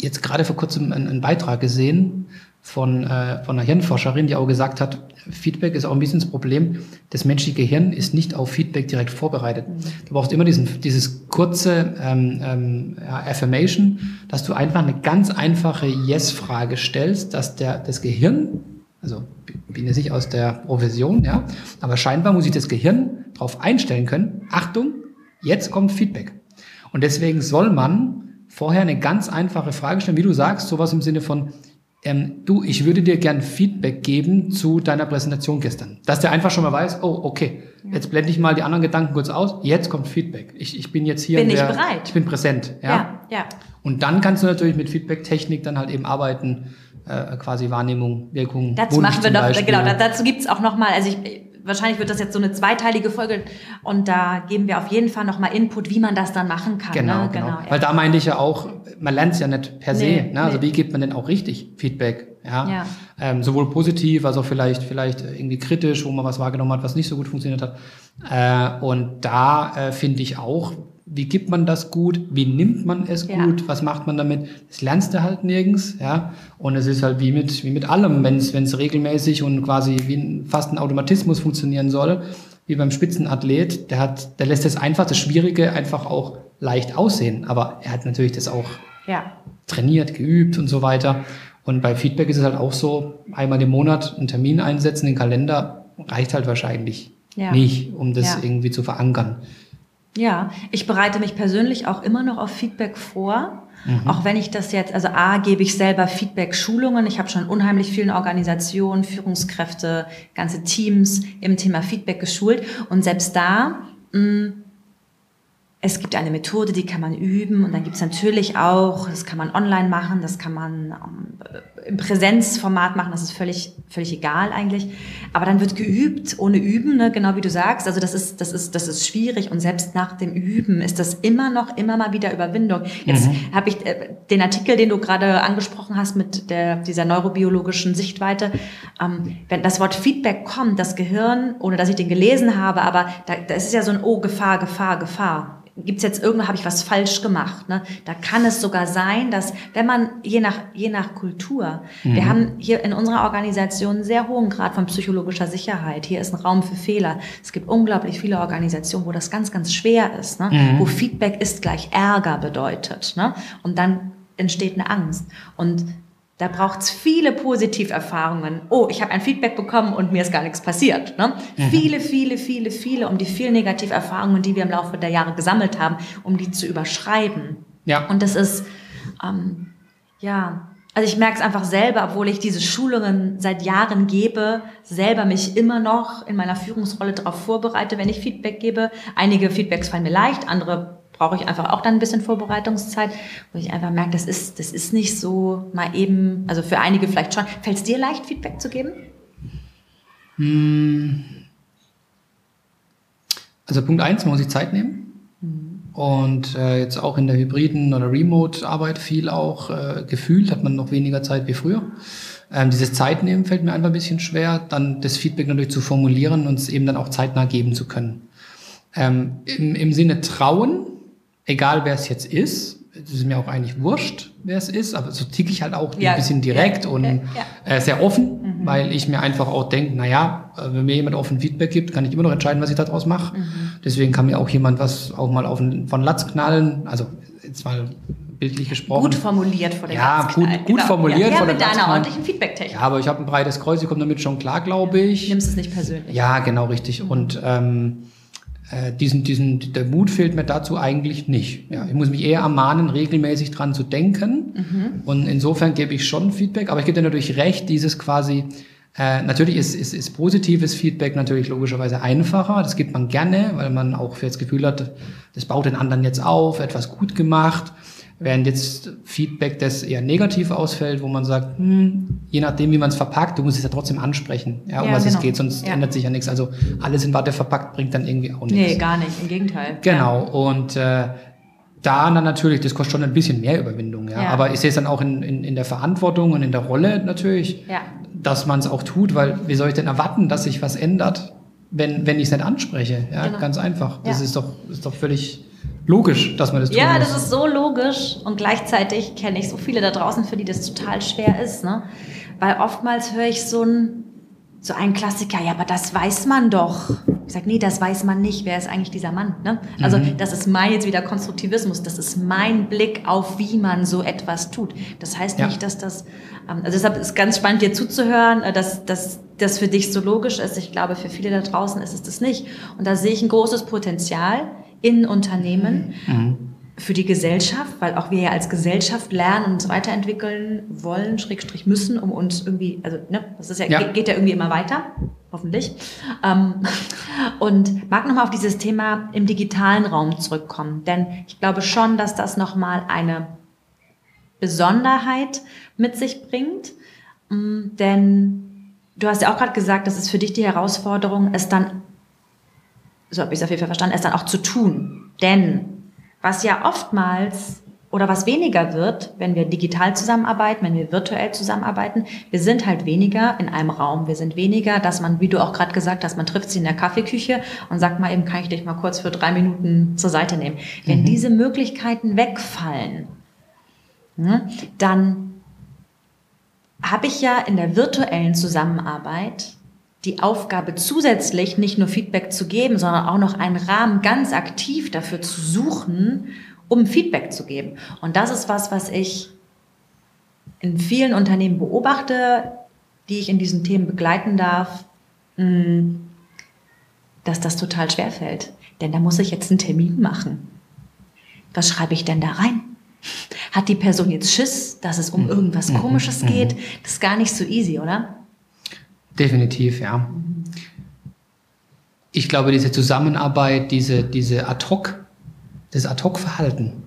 jetzt gerade vor kurzem einen, einen Beitrag gesehen von, äh, von einer Hirnforscherin, die auch gesagt hat, Feedback ist auch ein bisschen das Problem. Das menschliche Gehirn ist nicht auf Feedback direkt vorbereitet. Du brauchst immer diesen, dieses kurze ähm, ähm, Affirmation, dass du einfach eine ganz einfache Yes-Frage stellst, dass der, das Gehirn, also bin jetzt nicht aus der Profession, ja, aber scheinbar muss ich das Gehirn darauf einstellen können, Achtung, jetzt kommt Feedback. Und deswegen soll man vorher eine ganz einfache Frage stellen, wie du sagst, sowas im Sinne von, ähm, du, ich würde dir gern Feedback geben zu deiner Präsentation gestern. Dass der einfach schon mal weiß, oh, okay, jetzt blende ich mal die anderen Gedanken kurz aus, jetzt kommt Feedback. Ich, ich bin jetzt hier. Bin der, ich bereit? Ich bin präsent. Ja? ja, ja. Und dann kannst du natürlich mit Feedback-Technik dann halt eben arbeiten, äh, quasi Wahrnehmung, Wirkung. Dazu machen wir doch, genau, dazu gibt's auch nochmal, also ich, wahrscheinlich wird das jetzt so eine zweiteilige Folge und da geben wir auf jeden Fall nochmal Input, wie man das dann machen kann. Genau, ne? genau. genau Weil da meinte ich ja auch, man lernt es ja nicht per se. Nee, ne? Also nee. wie gibt man denn auch richtig Feedback? Ja. ja. Ähm, sowohl positiv als auch vielleicht, vielleicht irgendwie kritisch, wo man was wahrgenommen hat, was nicht so gut funktioniert hat. Äh, und da äh, finde ich auch, wie gibt man das gut, wie nimmt man es ja. gut, was macht man damit, das lernst du halt nirgends, ja, und es ist halt wie mit, wie mit allem, wenn es regelmäßig und quasi wie fast ein Automatismus funktionieren soll, wie beim Spitzenathlet, der hat, der lässt das einfach, das Schwierige einfach auch leicht aussehen, aber er hat natürlich das auch ja. trainiert, geübt und so weiter Und bei Feedback ist es halt auch so, einmal im Monat einen Termin einsetzen, den Kalender, reicht halt wahrscheinlich ja. nicht, um das ja. irgendwie zu verankern. Ja, ich bereite mich persönlich auch immer noch auf Feedback vor. Mhm. Auch wenn ich das jetzt, also A, gebe ich selber Feedback-Schulungen. Ich habe schon unheimlich vielen Organisationen, Führungskräfte, ganze Teams im Thema Feedback geschult. Und selbst da mh, mm, es gibt eine Methode, die kann man üben und dann gibt es natürlich auch, das kann man online machen, das kann man ähm, im Präsenzformat machen, das ist völlig, völlig egal eigentlich. Aber dann wird geübt, ohne Üben, ne, genau wie du sagst. Also das ist, das ist, das ist schwierig und selbst nach dem Üben ist das immer noch, immer mal wieder Überwindung. Jetzt mhm. habe ich äh, den Artikel, den du gerade angesprochen hast mit der, dieser neurobiologischen Sichtweite. Ähm, wenn das Wort Feedback kommt, das Gehirn, ohne dass ich den gelesen habe, aber da, da ist es ja so ein Oh, Gefahr, Gefahr, Gefahr gibt es jetzt irgendwo, habe ich was falsch gemacht. Ne? Da kann es sogar sein, dass wenn man, je nach, je nach Kultur, mhm. wir haben hier in unserer Organisation einen sehr hohen Grad von psychologischer Sicherheit. Hier ist ein Raum für Fehler. Es gibt unglaublich viele Organisationen, wo das ganz, ganz schwer ist, ne? Mhm. wo Feedback ist gleich Ärger bedeutet. Ne? Und dann entsteht eine Angst. Und da braucht es viele Positiverfahrungen. Oh, ich habe ein Feedback bekommen und mir ist gar nichts passiert. Ne? Mhm. Viele, viele, viele, viele, um die vielen Negativerfahrungen, die wir im Laufe der Jahre gesammelt haben, um die zu überschreiben. Ja. Und das ist, ähm, ja, also ich merke es einfach selber, obwohl ich diese Schulungen seit Jahren gebe, selber mich immer noch in meiner Führungsrolle darauf vorbereite, wenn ich Feedback gebe. Einige Feedbacks fallen mir leicht, andere brauche ich einfach auch dann ein bisschen Vorbereitungszeit, wo ich einfach merke, das ist, das ist nicht so mal eben, also für einige vielleicht schon. Fällt es dir leicht, Feedback zu geben? Hm. Also Punkt eins, man muss sich Zeit nehmen. Mhm. Und äh, jetzt auch in der hybriden oder Remote-Arbeit viel auch äh, gefühlt, hat man noch weniger Zeit wie früher. Ähm, dieses Zeitnehmen fällt mir einfach ein bisschen schwer, dann das Feedback natürlich zu formulieren und es eben dann auch zeitnah geben zu können. Ähm, im, Im Sinne trauen, egal wer es jetzt ist, es ist mir auch eigentlich wurscht, wer es ist, aber so ticke ich halt auch ja, ein bisschen direkt ja, und ja. Äh, sehr offen, mhm. weil ich mir einfach auch denke, naja, äh, wenn mir jemand offen Feedback gibt, kann ich immer noch entscheiden, was ich daraus mache. Mhm. Deswegen kann mir auch jemand was auch mal auf den, von Latz knallen, also jetzt mal bildlich gesprochen. Gut formuliert vor dem Ja, gut, gut genau. formuliert. Ja, mit deiner ordentlichen Feedback-Technik. Ja, aber ich habe ein breites Kreuz, ich komme damit schon klar, glaube ich. Nimmst es nicht persönlich. Ja, genau, richtig. Mhm. Und ähm, äh, diesen, diesen, der Mut fehlt mir dazu eigentlich nicht. Ja, ich muss mich eher ermahnen, regelmäßig dran zu denken. Mhm. Und insofern gebe ich schon Feedback, aber ich gebe dir natürlich recht, dieses quasi, äh, natürlich ist, ist, ist positives Feedback natürlich logischerweise einfacher. Das gibt man gerne, weil man auch für das Gefühl hat, das baut den anderen jetzt auf, etwas gut gemacht. Während jetzt Feedback, das eher negativ ausfällt, wo man sagt, hm, je nachdem, wie man es verpackt, du musst es ja trotzdem ansprechen, ja, um ja, was genau. es geht, sonst ja. ändert sich ja nichts. Also alles in Watte verpackt bringt dann irgendwie auch nichts. Nee, gar nicht, im Gegenteil. Genau, und äh, da dann natürlich, das kostet schon ein bisschen mehr Überwindung, ja. ja. Aber ich sehe es dann auch in, in, in der Verantwortung und in der Rolle natürlich, ja. dass man es auch tut, weil wie soll ich denn erwarten, dass sich was ändert, wenn, wenn ich es nicht anspreche? Ja, genau. ganz einfach. Das ist doch, ist doch völlig logisch, dass man das tut. Ja, muss. das ist so logisch und gleichzeitig kenne ich so viele da draußen, für die das total schwer ist, ne? Weil oftmals höre ich so ein so ein Klassiker, ja, aber das weiß man doch. Ich sage, nee, das weiß man nicht. Wer ist eigentlich dieser Mann? Ne? Also mhm. das ist mein jetzt wieder Konstruktivismus. Das ist mein Blick auf, wie man so etwas tut. Das heißt ja. nicht, dass das. Ähm, also deshalb ist ganz spannend, dir zuzuhören, äh, dass, dass das für dich so logisch ist. Ich glaube, für viele da draußen ist es das nicht. Und da sehe ich ein großes Potenzial in Unternehmen. Mhm. Für die Gesellschaft, weil auch wir ja als Gesellschaft lernen und uns weiterentwickeln wollen, Schrägstrich müssen, um uns irgendwie, also ne, das ist ja, ja. geht ja irgendwie immer weiter, hoffentlich. Ähm, (laughs) und mag nochmal auf dieses Thema im digitalen Raum zurückkommen, denn ich glaube schon, dass das nochmal eine Besonderheit mit sich bringt, mm, denn du hast ja auch gerade gesagt, das ist für dich die Herausforderung, es dann so habe ich es auf jeden Fall verstanden, es dann auch zu tun. Denn was ja oftmals oder was weniger wird, wenn wir digital zusammenarbeiten, wenn wir virtuell zusammenarbeiten, wir sind halt weniger in einem Raum. Wir sind weniger, dass man, wie du auch gerade gesagt hast, man trifft sie in der Kaffeeküche und sagt mal eben, kann ich dich mal kurz für drei Minuten zur Seite nehmen. Wenn mhm. diese Möglichkeiten wegfallen, ne, dann habe ich ja in der virtuellen Zusammenarbeit die Aufgabe zusätzlich nicht nur Feedback zu geben, sondern auch noch einen Rahmen ganz aktiv dafür zu suchen, um Feedback zu geben. Und das ist was, was ich in vielen Unternehmen beobachte, die ich in diesen Themen begleiten darf, mh, dass das total schwer fällt. Denn da muss ich jetzt einen Termin machen. Was schreibe ich denn da rein? Hat die Person jetzt Schiss, dass es um mhm. irgendwas mhm. Komisches mhm. geht? Das ist gar nicht so easy, oder? Definitiv, ja. Ich glaube, diese Zusammenarbeit, diese, diese Ad-Hoc, das Ad-Hoc-Verhalten,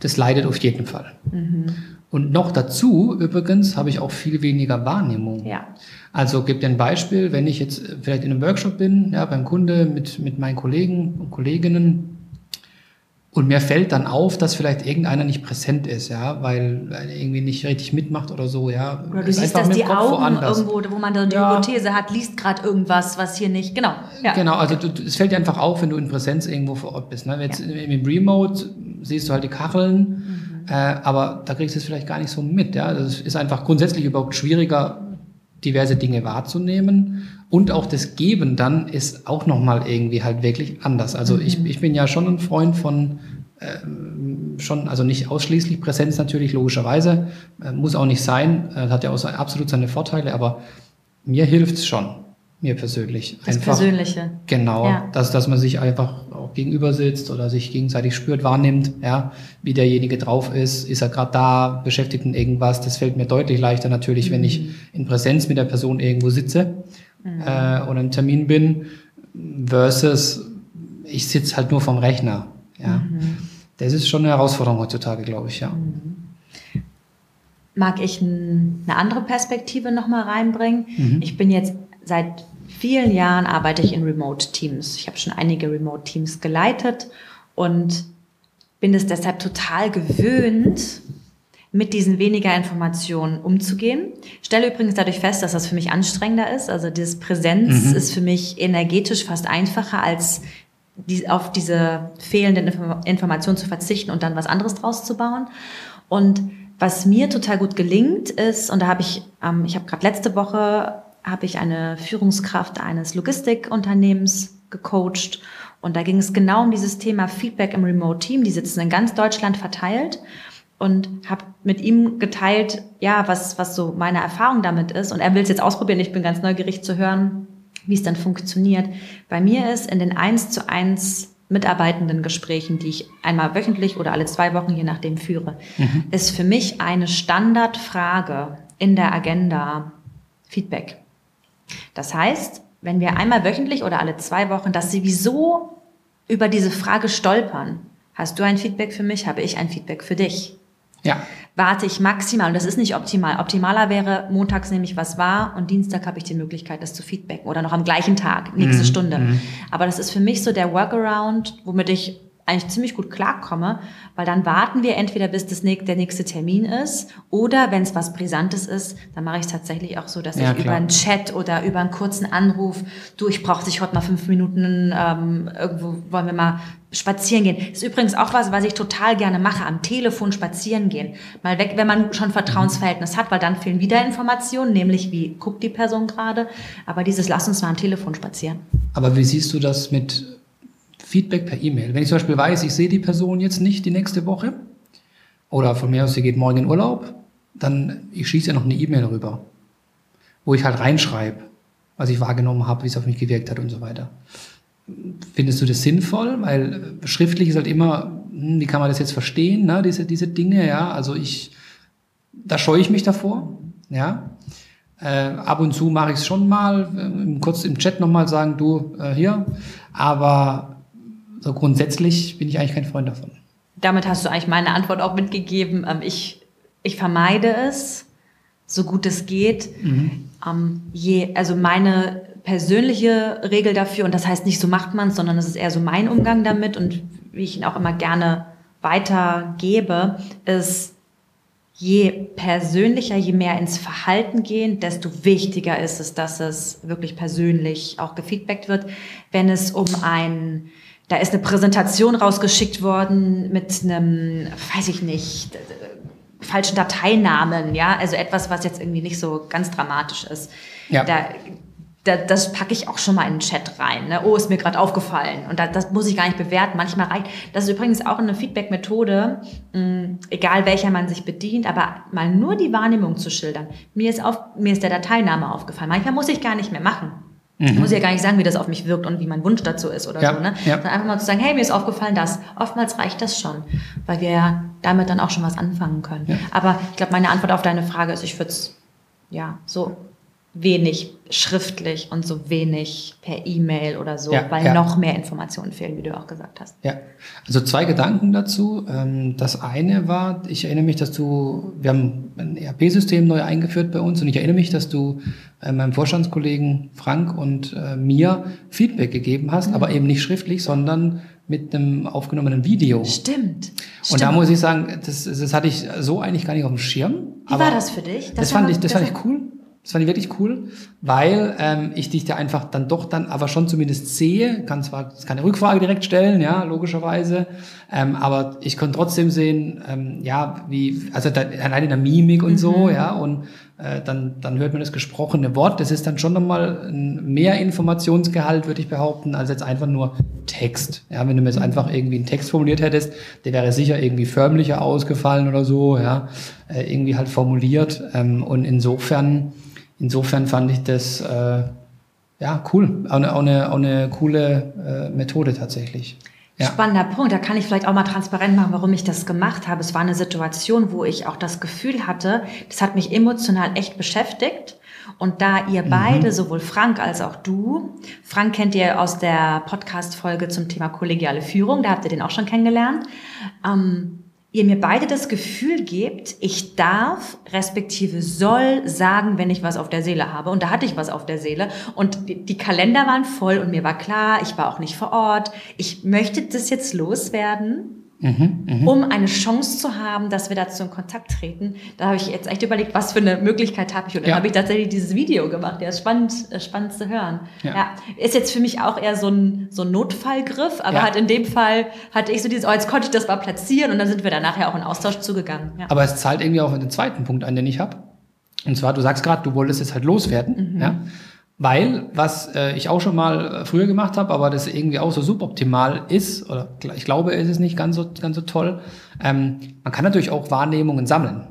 das leidet auf jeden Fall. Mhm. Und noch dazu, übrigens, habe ich auch viel weniger Wahrnehmung. Ja. Also gibt ein Beispiel, wenn ich jetzt vielleicht in einem Workshop bin, ja, beim Kunde mit, mit meinen Kollegen und Kolleginnen, und mir fällt dann auf, dass vielleicht irgendeiner nicht präsent ist, ja, weil er irgendwie nicht richtig mitmacht oder so, ja. Oder du siehst, dass die Augen woanders. irgendwo, wo man dann die ja. Hypothese hat, liest gerade irgendwas, was hier nicht, genau. Ja. Genau, also du, es fällt dir einfach auf, wenn du in Präsenz irgendwo vor Ort bist. Ne? Jetzt ja. im Remote siehst du halt die Kacheln, mhm. äh, aber da kriegst du es vielleicht gar nicht so mit, ja. Das ist einfach grundsätzlich überhaupt schwieriger, diverse Dinge wahrzunehmen und auch das Geben dann ist auch nochmal irgendwie halt wirklich anders. Also mhm. ich, ich bin ja schon ein Freund von äh, schon, also nicht ausschließlich Präsenz natürlich, logischerweise, äh, muss auch nicht sein, äh, hat ja auch absolut seine Vorteile, aber mir hilft es schon, mir persönlich. Das einfach, Persönliche. Genau, ja. dass, dass man sich einfach auch gegenüber sitzt oder sich gegenseitig spürt, wahrnimmt, ja, wie derjenige drauf ist, ist er gerade da, beschäftigt in irgendwas, das fällt mir deutlich leichter natürlich, mhm. wenn ich mhm. in Präsenz mit der Person irgendwo sitze mhm. äh, oder im Termin bin, versus ich sitze halt nur vom Rechner. Ja. Mhm. Das ist schon eine Herausforderung heutzutage, glaube ich, ja. Mhm. Mag ich eine andere Perspektive nochmal reinbringen? Mhm. Ich bin jetzt seit vielen Jahren arbeite ich in Remote-Teams. Ich habe schon einige Remote-Teams geleitet und bin es deshalb total gewöhnt, mit diesen weniger Informationen umzugehen. Stelle übrigens dadurch fest, dass das für mich anstrengender ist. Also dieses Präsenz mhm. ist für mich energetisch fast einfacher, als die, auf diese fehlenden Informationen zu verzichten und dann was anderes draus zu bauen. Und was mir total gut gelingt ist, und da habe ich, ähm, ich habe gerade letzte Woche habe ich eine Führungskraft eines Logistikunternehmens gecoacht und da ging es genau um dieses Thema Feedback im Remote Team. Die sitzen in ganz Deutschland verteilt und habe mit ihm geteilt, ja, was, was so meine Erfahrung damit ist. Und er will es jetzt ausprobieren. Ich bin ganz neugierig zu hören, wie es dann funktioniert. Bei mir ist in den eins zu eins mitarbeitenden Gesprächen, die ich einmal wöchentlich oder alle zwei Wochen, je nachdem, führe, mhm. ist für mich eine Standardfrage in der Agenda Feedback. Das heißt, wenn wir einmal wöchentlich oder alle zwei Wochen das sowieso über diese Frage stolpern, hast du ein Feedback für mich, habe ich ein Feedback für dich. Ja. Warte ich maximal, und das ist nicht optimal. Optimaler wäre, montags nehme ich was wahr und Dienstag habe ich die Möglichkeit, das zu feedbacken oder noch am gleichen Tag, nächste mhm. Stunde. Mhm. Aber das ist für mich so der Workaround, womit ich eigentlich ziemlich gut klarkomme, weil dann warten wir entweder bis das, der nächste Termin ist oder wenn es was Brisantes ist, dann mache ich es tatsächlich auch so, dass ja, ich klar. über einen Chat oder über einen kurzen Anruf, du, ich brauche dich heute mal fünf Minuten, ähm, irgendwo wollen wir mal spazieren gehen. Das ist übrigens auch was, was ich total gerne mache, am Telefon spazieren gehen. Mal weg, wenn man schon Vertrauensverhältnis hat, weil dann fehlen wieder Informationen, nämlich wie guckt die Person gerade. Aber dieses Lass uns mal am Telefon spazieren. Aber wie siehst du das mit Feedback per E-Mail. Wenn ich zum Beispiel weiß, ich sehe die Person jetzt nicht die nächste Woche oder von mir aus, sie geht morgen in Urlaub, dann ich schieße ja noch eine E-Mail rüber, wo ich halt reinschreibe, was ich wahrgenommen habe, wie es auf mich gewirkt hat und so weiter. Findest du das sinnvoll? Weil schriftlich ist halt immer, hm, wie kann man das jetzt verstehen, ne? diese, diese Dinge, ja. Also ich, da scheue ich mich davor, ja. Äh, ab und zu mache ich es schon mal, äh, kurz im Chat nochmal sagen, du, äh, hier. Aber so grundsätzlich bin ich eigentlich kein Freund davon. Damit hast du eigentlich meine Antwort auch mitgegeben. Ähm, ich, ich vermeide es, so gut es geht. Mhm. Ähm, je, also meine persönliche Regel dafür, und das heißt nicht so macht man es, sondern es ist eher so mein Umgang damit und wie ich ihn auch immer gerne weitergebe, ist, je persönlicher, je mehr ins Verhalten gehen, desto wichtiger ist es, dass es wirklich persönlich auch gefeedbackt wird. Wenn es um ein da ist eine Präsentation rausgeschickt worden mit einem, weiß ich nicht, falschen Dateinamen, ja, also etwas, was jetzt irgendwie nicht so ganz dramatisch ist. Ja. Da das packe ich auch schon mal in den Chat rein. Ne? Oh, ist mir gerade aufgefallen. Und das, das muss ich gar nicht bewerten. Manchmal reicht. Das ist übrigens auch eine Feedback-Methode, egal welcher man sich bedient, aber mal nur die Wahrnehmung zu schildern. Mir ist, auf, mir ist der Dateiname aufgefallen. Manchmal muss ich gar nicht mehr machen. Mhm. Ich muss ja gar nicht sagen, wie das auf mich wirkt und wie mein Wunsch dazu ist oder ja, so. Ne? Ja. Sondern einfach mal zu sagen, hey, mir ist aufgefallen das. Oftmals reicht das schon, weil wir ja damit dann auch schon was anfangen können. Ja. Aber ich glaube, meine Antwort auf deine Frage ist, ich würde es ja so wenig schriftlich und so wenig per E-Mail oder so, ja, weil ja. noch mehr Informationen fehlen, wie du auch gesagt hast. Ja, also zwei Gedanken dazu. Ähm, das eine war, ich erinnere mich, dass du, wir haben ein ERP-System neu eingeführt bei uns und ich erinnere mich, dass du äh, meinem Vorstandskollegen Frank und äh, mir Feedback gegeben hast, mhm. aber eben nicht schriftlich, sondern mit einem aufgenommenen Video. Stimmt. Und Stimmt. da muss ich sagen, das, das hatte ich so eigentlich gar nicht auf dem Schirm. Wie war das für dich? Das, das fand ich, das, das fand ich cool. Das fand ich wirklich cool, weil ähm, ich dich da einfach dann doch dann aber schon zumindest sehe, kann zwar keine Rückfrage direkt stellen, ja, logischerweise, ähm, aber ich konnte trotzdem sehen, ähm, ja, wie, also da, allein in der Mimik und mhm. so, ja, und äh, dann, dann hört man das gesprochene Wort, das ist dann schon nochmal mehr Informationsgehalt, würde ich behaupten, als jetzt einfach nur Text. Ja, wenn du mir jetzt einfach irgendwie einen Text formuliert hättest, der wäre sicher irgendwie förmlicher ausgefallen oder so, ja, äh, irgendwie halt formuliert, ähm, und insofern, insofern fand ich das äh, ja cool, auch eine, auch eine, auch eine coole äh, Methode tatsächlich. Ja. Spannender Punkt. Da kann ich vielleicht auch mal transparent machen, warum ich das gemacht habe. Es war eine Situation, wo ich auch das Gefühl hatte, das hat mich emotional echt beschäftigt. Und da ihr mhm. beide, sowohl Frank als auch du, Frank kennt ihr aus der Podcast-Folge zum Thema kollegiale Führung, da habt ihr den auch schon kennengelernt. Ähm, ihr mir beide das Gefühl gebt, ich darf, respektive soll sagen, wenn ich was auf der Seele habe. Und da hatte ich was auf der Seele. Und die, Kalender waren voll und mir war klar, ich war auch nicht vor Ort. Ich möchte das jetzt loswerden. Mhm, mh. um eine Chance zu haben, dass wir dazu in Kontakt treten. Da habe ich jetzt echt überlegt, was für eine Möglichkeit habe ich. Und dann ja. habe ich tatsächlich dieses Video gemacht. Der ist spannend, äh, spannend zu hören. Ja. ja. Ist jetzt für mich auch eher so ein, so ein Notfallgriff, aber ja. halt in dem Fall hatte ich so dieses, oh, jetzt konnte ich das mal platzieren und dann sind wir da nachher auch in Austausch zugegangen. Ja. Aber es zahlt irgendwie auch den zweiten Punkt an, den ich habe. Und zwar, du sagst gerade, du wolltest es halt loswerden. Mhm. Ja? Weil, was äh, ich auch schon mal äh, früher gemacht habe, aber das irgendwie auch so suboptimal ist, oder ich glaube, es ist nicht ganz so, ganz so toll, ähm, man kann natürlich auch Wahrnehmungen sammeln.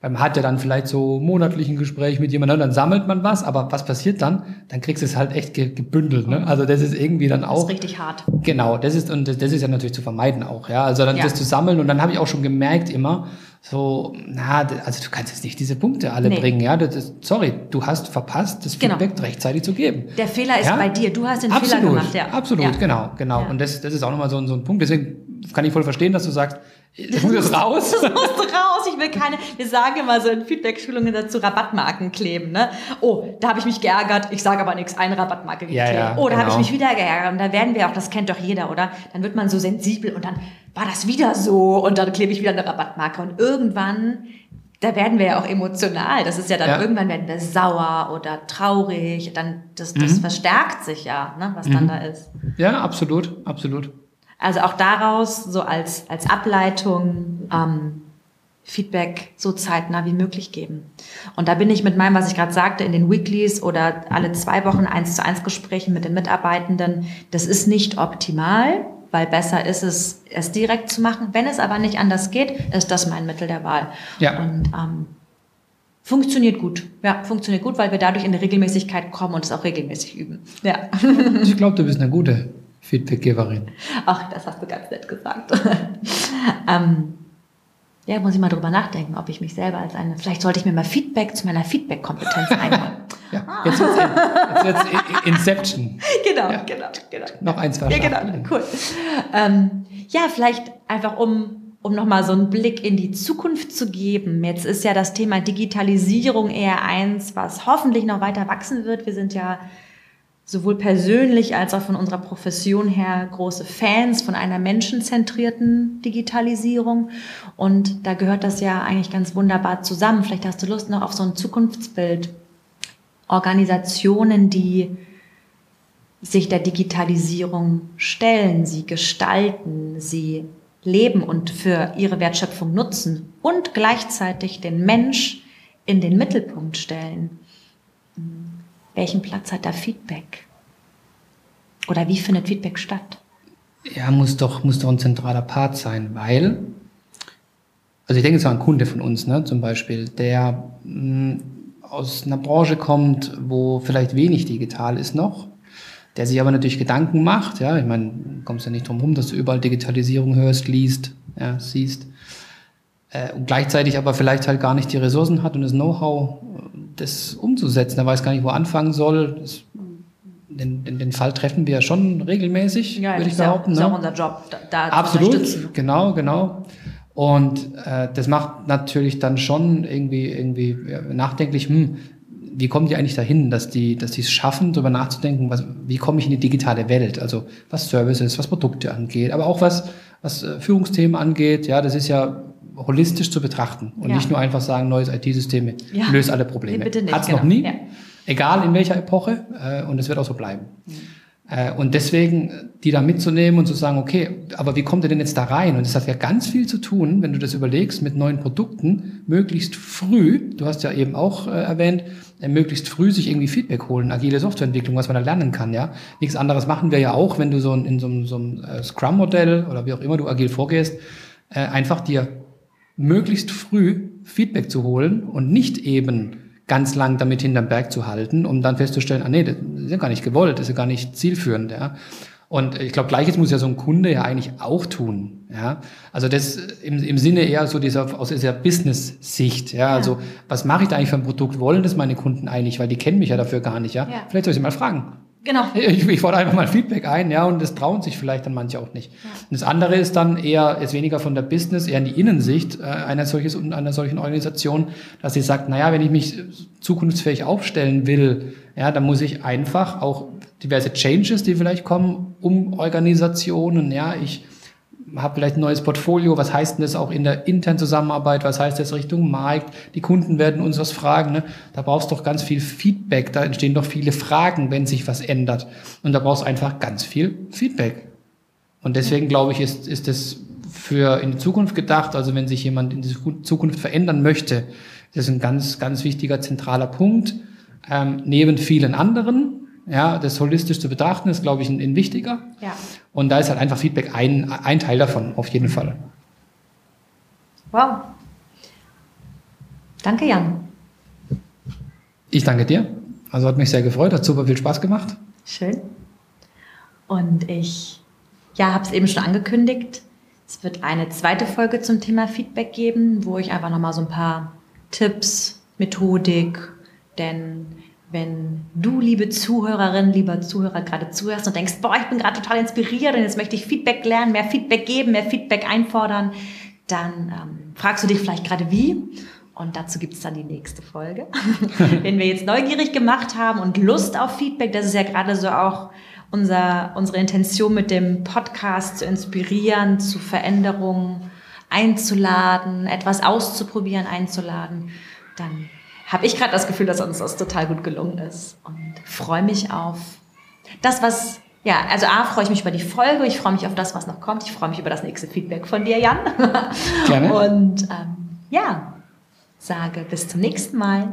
Weil man hat ja dann vielleicht so monatlichen Gespräch mit jemandem, dann sammelt man was, aber was passiert dann? Dann kriegst du es halt echt gebündelt. Ne? Also das ist irgendwie dann auch. Das ist richtig hart. Genau, das ist und das, das ist ja natürlich zu vermeiden auch, ja. Also dann ja. das zu sammeln und dann habe ich auch schon gemerkt immer, so, na, also du kannst jetzt nicht diese Punkte alle nee. bringen, ja. Das sorry, du hast verpasst, das genau. Feedback rechtzeitig zu geben. Der Fehler ist ja? bei dir, du hast den absolut, Fehler gemacht, ja. Absolut, ja. genau, genau. Ja. Und das, das ist auch nochmal so, so ein Punkt. Deswegen kann ich voll verstehen, dass du sagst, das muss jetzt raus. Das muss raus. Ich will keine, wir sagen immer so in Feedback-Schulungen dazu Rabattmarken kleben, ne? Oh, da habe ich mich geärgert, ich sage aber nichts, eine Rabattmarke geklebt. Ja, ja, oh, da genau. habe ich mich wieder geärgert. Und da werden wir auch, das kennt doch jeder, oder? Dann wird man so sensibel und dann war das wieder so und dann klebe ich wieder eine Rabattmarke. Und irgendwann da werden wir ja auch emotional. Das ist ja dann ja. irgendwann werden wir sauer oder traurig. Dann das, das mhm. verstärkt sich ja, ne, was mhm. dann da ist. Ja, absolut, absolut. Also auch daraus so als als Ableitung ähm, Feedback so zeitnah wie möglich geben. Und da bin ich mit meinem, was ich gerade sagte, in den Weeklies oder alle zwei Wochen eins zu eins Gesprächen mit den Mitarbeitenden. Das ist nicht optimal weil besser ist es, es direkt zu machen. Wenn es aber nicht anders geht, ist das mein Mittel der Wahl. Ja. Und ähm, funktioniert gut. Ja, funktioniert gut, weil wir dadurch in eine Regelmäßigkeit kommen und es auch regelmäßig üben. Ja. Ich glaube, du bist eine gute Feedbackgeberin. Ach, das hast du ganz nett gesagt. (laughs) ähm, ja, muss ich mal drüber nachdenken, ob ich mich selber als eine, vielleicht sollte ich mir mal Feedback zu meiner Feedback-Kompetenz (laughs) einholen. ja, jetzt wird's, jetzt wird's (laughs) Inception. Genau, ja. genau, genau. Noch eins Ja, genau, cool. Ähm, ja, vielleicht einfach um um nochmal so einen Blick in die Zukunft zu geben. Jetzt ist ja das Thema Digitalisierung eher eins, was hoffentlich noch weiter wachsen wird. Wir sind ja sowohl persönlich als auch von unserer Profession her große Fans von einer menschenzentrierten Digitalisierung. Und da gehört das ja eigentlich ganz wunderbar zusammen. Vielleicht hast du Lust noch auf so ein Zukunftsbild. Organisationen, die sich der Digitalisierung stellen, sie gestalten, sie leben und für ihre Wertschöpfung nutzen und gleichzeitig den Mensch in den Mittelpunkt stellen welchen Platz hat da Feedback? Oder wie findet Feedback statt? Ja, muss doch, muss doch ein zentraler Part sein, weil, also ich denke, es war ein Kunde von uns, ne, zum Beispiel, der mh, hm, aus einer Branche kommt, wo vielleicht wenig digital ist noch, der sich aber natürlich Gedanken macht, ja, ich meine, du kommst ja nicht drum rum, dass du überall Digitalisierung hörst, liest, ja, siehst, äh, und gleichzeitig aber vielleicht halt gar nicht die Ressourcen hat und das Know-how, das umzusetzen. Er weiß gar nicht, wo anfangen soll. Das, den, den, den, Fall treffen wir ja schon regelmäßig, ja, würde ich behaupten. Ja, ist ne? auch unser Job, da, da Absolut, genau, genau. Und äh, das macht natürlich dann schon irgendwie, irgendwie nachdenklich, hm, wie kommen die eigentlich dahin, dass die, dass die es schaffen, darüber nachzudenken, was, wie komme ich in die digitale Welt? Also was Services, was Produkte angeht, aber auch was, was äh, Führungsthemen angeht. Ja, das ist ja holistisch zu betrachten und ja. nicht nur einfach sagen, neues IT-System ja. löst alle Probleme. Hat es genau. noch nie, ja. egal in welcher Epoche, äh, und es wird auch so bleiben. Mhm. Äh, und deswegen, die da mitzunehmen und zu sagen, okay, aber wie kommt ihr denn jetzt da rein? Und das hat ja ganz viel zu tun, wenn du das überlegst, mit neuen Produkten, möglichst früh, du hast ja eben auch äh, erwähnt, äh, möglichst früh sich irgendwie Feedback holen, agile Softwareentwicklung, was man da lernen kann, ja. Nichts anderes machen wir ja auch, wenn du so in so, so einem äh, Scrum-Modell oder wie auch immer du agil vorgehst, äh, einfach dir möglichst früh Feedback zu holen und nicht eben ganz lang damit hinterm Berg zu halten, um dann festzustellen, ah nee, das ist ja gar nicht gewollt, das ist ja gar nicht zielführend, ja. Und ich glaube, gleiches muss ja so ein Kunde ja eigentlich auch tun. Ja? Also das im, im Sinne eher so dieser aus dieser Business-Sicht. Ja? Also ja. was mache ich da eigentlich für ein Produkt? Wollen das meine Kunden eigentlich? Weil die kennen mich ja dafür gar nicht. Ja? ja. Vielleicht soll ich sie mal fragen. Genau. Ich, ich fordere einfach mal Feedback ein, ja, und das trauen sich vielleicht dann manche auch nicht. Ja. Und das andere ist dann eher, ist weniger von der Business, eher in die Innensicht äh, einer, solches, einer solchen Organisation, dass sie sagt, naja, wenn ich mich zukunftsfähig aufstellen will, ja, dann muss ich einfach auch diverse Changes, die vielleicht kommen, um Organisationen, ja, ich habe vielleicht ein neues Portfolio, was heißt denn das auch in der internen Zusammenarbeit, was heißt das Richtung Markt, die Kunden werden uns was fragen, ne? da brauchst du doch ganz viel Feedback, da entstehen doch viele Fragen, wenn sich was ändert. Und da brauchst du einfach ganz viel Feedback. Und deswegen glaube ich, ist, ist das für in die Zukunft gedacht, also wenn sich jemand in die Zukunft verändern möchte, das ist ein ganz, ganz wichtiger zentraler Punkt, ähm, neben vielen anderen, ja, das holistisch zu betrachten, ist, glaube ich, ein, ein wichtiger. Ja. Und da ist halt einfach Feedback ein, ein Teil davon, auf jeden Fall. Wow. Danke, Jan. Ich danke dir. Also hat mich sehr gefreut, hat super viel Spaß gemacht. Schön. Und ich ja, habe es eben schon angekündigt. Es wird eine zweite Folge zum Thema Feedback geben, wo ich einfach nochmal so ein paar Tipps, Methodik, denn wenn du, liebe Zuhörerin, lieber Zuhörer, gerade zuhörst und denkst, boah, ich bin gerade total inspiriert und jetzt möchte ich Feedback lernen, mehr Feedback geben, mehr Feedback einfordern, dann ähm, fragst du dich vielleicht gerade wie. Und dazu gibt es dann die nächste Folge. (laughs) wenn wir jetzt neugierig gemacht haben und Lust auf Feedback, das ist ja gerade so auch unser, unsere Intention mit dem Podcast zu inspirieren, zu Veränderungen einzuladen, etwas auszuprobieren, einzuladen, dann habe ich gerade das Gefühl, dass uns das total gut gelungen ist und freue mich auf das, was ja, also A, freue ich mich über die Folge, ich freue mich auf das, was noch kommt, ich freue mich über das nächste Feedback von dir, Jan. (laughs) Gerne. Und ähm, ja, sage bis zum nächsten Mal.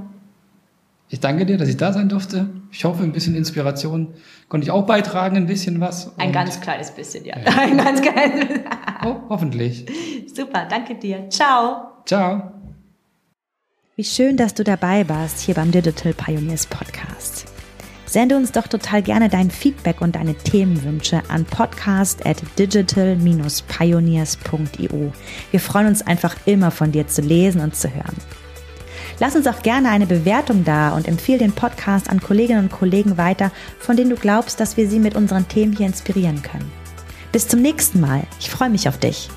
Ich danke dir, dass ich da sein durfte. Ich hoffe, ein bisschen Inspiration konnte ich auch beitragen, ein bisschen was. Ein ganz kleines bisschen, ja. ja. (laughs) Ein ganz kleines oh, hoffentlich. Super, danke dir. Ciao. Ciao. Wie schön, dass du dabei warst hier beim Digital Pioneers Podcast. Sende uns doch total gerne dein Feedback und deine Themenwünsche an podcast at digital-pioneers.io. Wir freuen uns einfach immer von dir zu lesen und zu hören. Lass uns auch gerne eine Bewertung da und empfehle den Podcast an Kolleginnen und Kollegen weiter, von denen du glaubst, dass wir sie mit unseren Themen hier inspirieren können. Bis zum nächsten Mal. Ich freue mich auf dich.